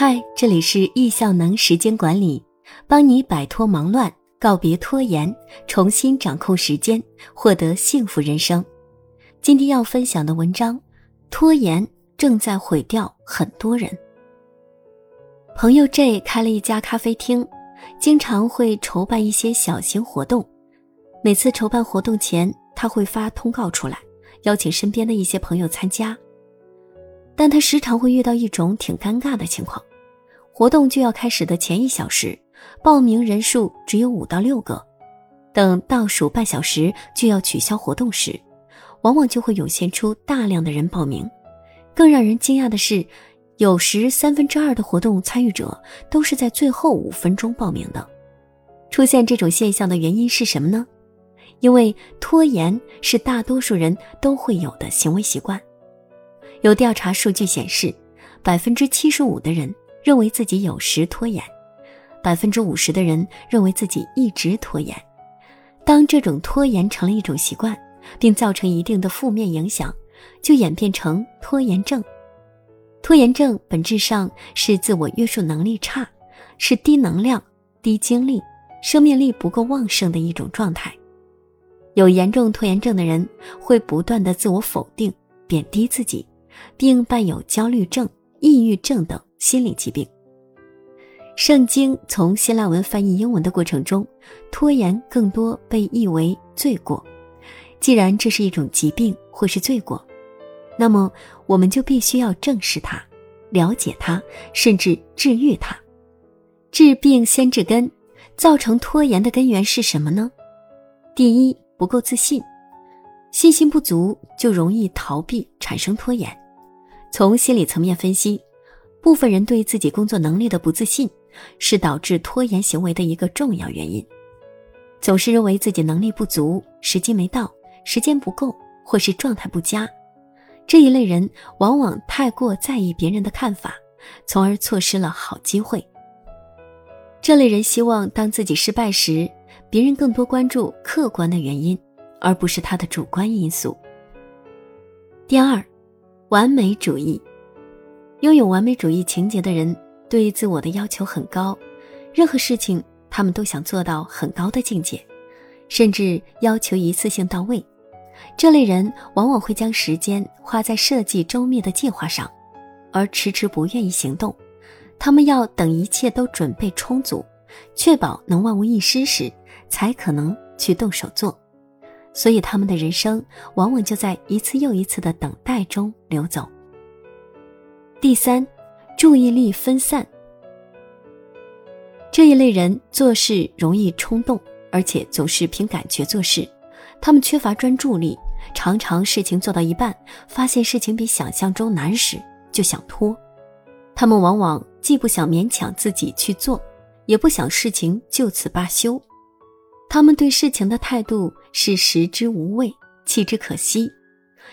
嗨，这里是易效能时间管理，帮你摆脱忙乱，告别拖延，重新掌控时间，获得幸福人生。今天要分享的文章：拖延正在毁掉很多人。朋友 J 开了一家咖啡厅，经常会筹办一些小型活动。每次筹办活动前，他会发通告出来，邀请身边的一些朋友参加。但他时常会遇到一种挺尴尬的情况：活动就要开始的前一小时，报名人数只有五到六个；等倒数半小时就要取消活动时，往往就会涌现出大量的人报名。更让人惊讶的是，有时三分之二的活动参与者都是在最后五分钟报名的。出现这种现象的原因是什么呢？因为拖延是大多数人都会有的行为习惯。有调查数据显示，百分之七十五的人认为自己有时拖延，百分之五十的人认为自己一直拖延。当这种拖延成了一种习惯，并造成一定的负面影响，就演变成拖延症。拖延症本质上是自我约束能力差，是低能量、低精力、生命力不够旺盛的一种状态。有严重拖延症的人会不断的自我否定、贬低自己。并伴有焦虑症、抑郁症等心理疾病。圣经从希腊文翻译英文的过程中，拖延更多被译为罪过。既然这是一种疾病或是罪过，那么我们就必须要正视它、了解它，甚至治愈它。治病先治根，造成拖延的根源是什么呢？第一，不够自信，信心不足就容易逃避，产生拖延。从心理层面分析，部分人对自己工作能力的不自信，是导致拖延行为的一个重要原因。总是认为自己能力不足、时机没到、时间不够，或是状态不佳，这一类人往往太过在意别人的看法，从而错失了好机会。这类人希望当自己失败时，别人更多关注客观的原因，而不是他的主观因素。第二。完美主义，拥有完美主义情节的人对自我的要求很高，任何事情他们都想做到很高的境界，甚至要求一次性到位。这类人往往会将时间花在设计周密的计划上，而迟迟不愿意行动。他们要等一切都准备充足，确保能万无一失时，才可能去动手做。所以，他们的人生往往就在一次又一次的等待中流走。第三，注意力分散。这一类人做事容易冲动，而且总是凭感觉做事。他们缺乏专注力，常常事情做到一半，发现事情比想象中难时就想拖。他们往往既不想勉强自己去做，也不想事情就此罢休。他们对事情的态度是食之无味，弃之可惜。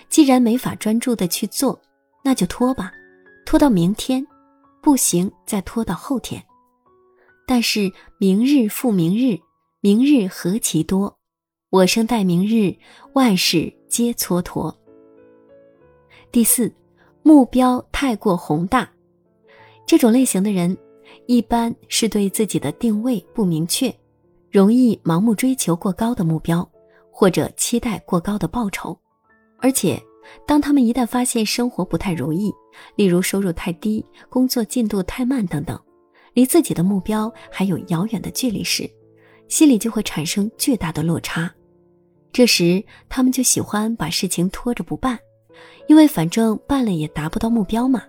既然没法专注的去做，那就拖吧，拖到明天，不行再拖到后天。但是明日复明日，明日何其多，我生待明日，万事皆蹉跎。第四，目标太过宏大，这种类型的人，一般是对自己的定位不明确。容易盲目追求过高的目标，或者期待过高的报酬，而且，当他们一旦发现生活不太如意，例如收入太低、工作进度太慢等等，离自己的目标还有遥远的距离时，心里就会产生巨大的落差。这时，他们就喜欢把事情拖着不办，因为反正办了也达不到目标嘛。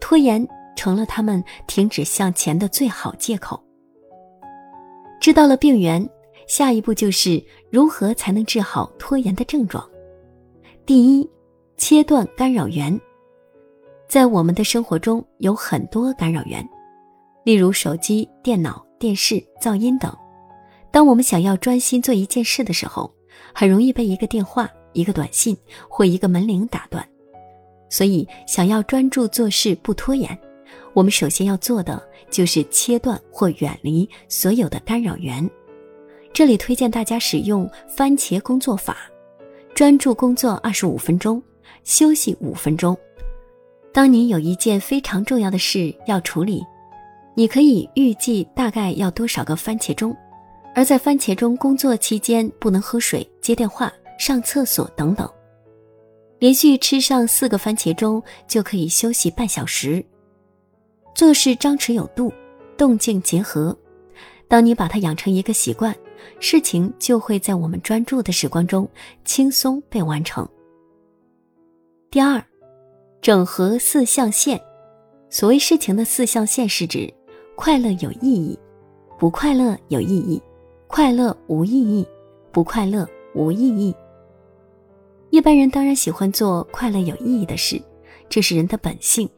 拖延成了他们停止向前的最好借口。知道了病源，下一步就是如何才能治好拖延的症状。第一，切断干扰源。在我们的生活中有很多干扰源，例如手机、电脑、电视、噪音等。当我们想要专心做一件事的时候，很容易被一个电话、一个短信或一个门铃打断。所以，想要专注做事不拖延。我们首先要做的就是切断或远离所有的干扰源。这里推荐大家使用番茄工作法，专注工作二十五分钟，休息五分钟。当你有一件非常重要的事要处理，你可以预计大概要多少个番茄钟，而在番茄钟工作期间不能喝水、接电话、上厕所等等。连续吃上四个番茄钟就可以休息半小时。做事张弛有度，动静结合。当你把它养成一个习惯，事情就会在我们专注的时光中轻松被完成。第二。整合四象限，所谓事情的四象限是指快乐有意义，不快乐有意义，快乐无意义，不快乐无意义。一般人当然喜欢做快乐有意义的事，这是人的本性。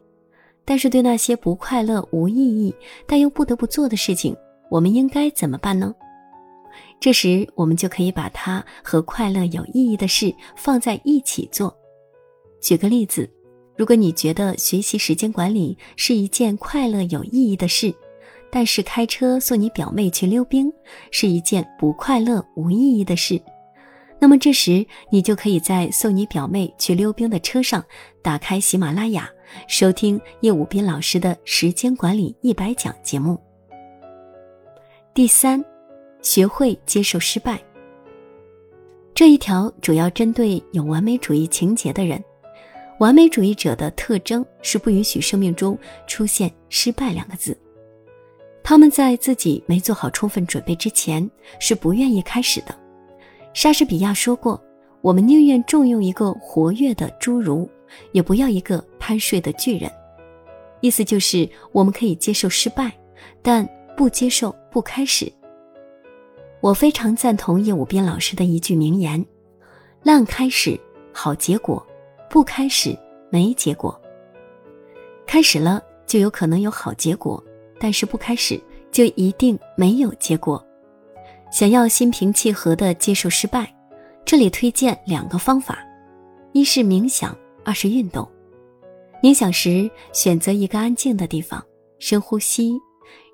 但是对那些不快乐无意义但又不得不做的事情，我们应该怎么办呢？这时我们就可以把它和快乐有意义的事放在一起做。举个例子。如果你觉得学习时间管理是一件快乐有意义的事，但是开车送你表妹去溜冰是一件不快乐无意义的事，那么这时你就可以在送你表妹去溜冰的车上打开喜马拉雅，收听叶武斌老师的时间管理一百讲节目。第三，学会接受失败。这一条主要针对有完美主义情节的人。完美主义者的特征是不允许生命中出现“失败”两个字。他们在自己没做好充分准备之前是不愿意开始的。莎士比亚说过：“我们宁愿重用一个活跃的侏儒，也不要一个贪睡的巨人。”意思就是我们可以接受失败，但不接受不开始。我非常赞同叶武斌老师的一句名言：“烂开始，好结果。”不开始没结果，开始了就有可能有好结果，但是不开始就一定没有结果。想要心平气和的接受失败，这里推荐两个方法：一是冥想，二是运动。冥想时选择一个安静的地方，深呼吸，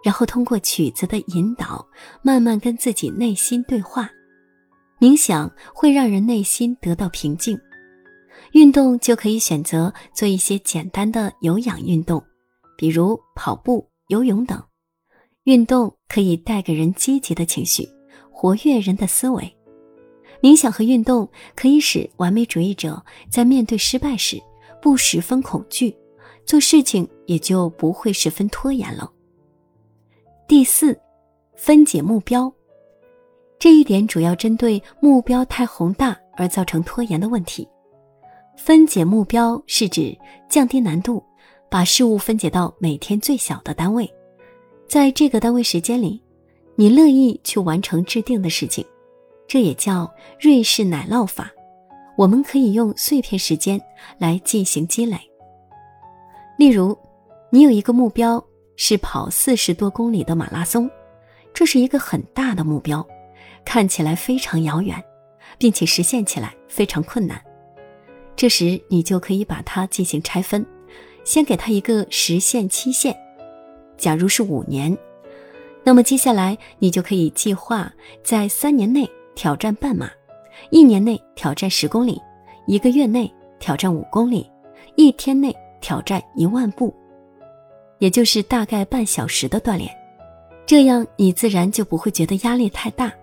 然后通过曲子的引导，慢慢跟自己内心对话。冥想会让人内心得到平静。运动就可以选择做一些简单的有氧运动，比如跑步、游泳等。运动可以带给人积极的情绪，活跃人的思维。冥想和运动可以使完美主义者在面对失败时不十分恐惧，做事情也就不会十分拖延了。第四，分解目标。这一点主要针对目标太宏大而造成拖延的问题。分解目标是指降低难度，把事物分解到每天最小的单位，在这个单位时间里，你乐意去完成制定的事情，这也叫瑞士奶酪法。我们可以用碎片时间来进行积累。例如，你有一个目标是跑四十多公里的马拉松，这是一个很大的目标，看起来非常遥远，并且实现起来非常困难。这时，你就可以把它进行拆分，先给它一个实现期限，假如是五年，那么接下来你就可以计划在三年内挑战半马，一年内挑战十公里，一个月内挑战五公里，一天内挑战一万步，也就是大概半小时的锻炼，这样你自然就不会觉得压力太大。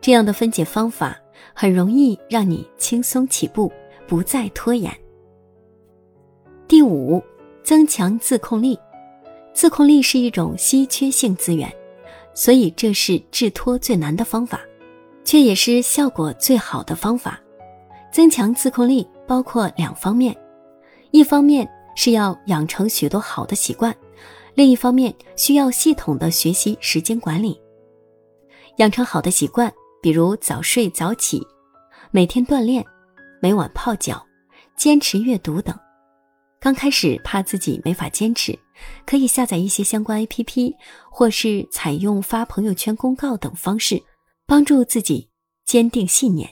这样的分解方法很容易让你轻松起步。不再拖延。第五，增强自控力。自控力是一种稀缺性资源，所以这是治脱最难的方法，却也是效果最好的方法。增强自控力包括两方面，一方面是要养成许多好的习惯，另一方面需要系统的学习时间管理。养成好的习惯，比如早睡早起，每天锻炼。每晚泡脚，坚持阅读等。刚开始怕自己没法坚持，可以下载一些相关 APP，或是采用发朋友圈公告等方式，帮助自己坚定信念。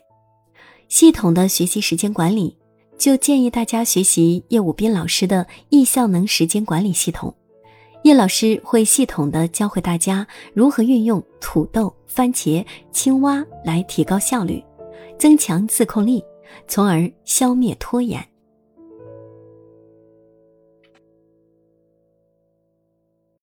系统的学习时间管理，就建议大家学习叶武斌老师的易效能时间管理系统。叶老师会系统的教会大家如何运用土豆、番茄、青蛙来提高效率，增强自控力。从而消灭拖延。